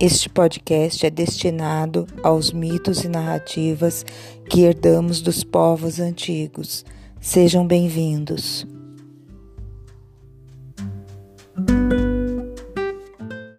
Este podcast é destinado aos mitos e narrativas que herdamos dos povos antigos. Sejam bem-vindos.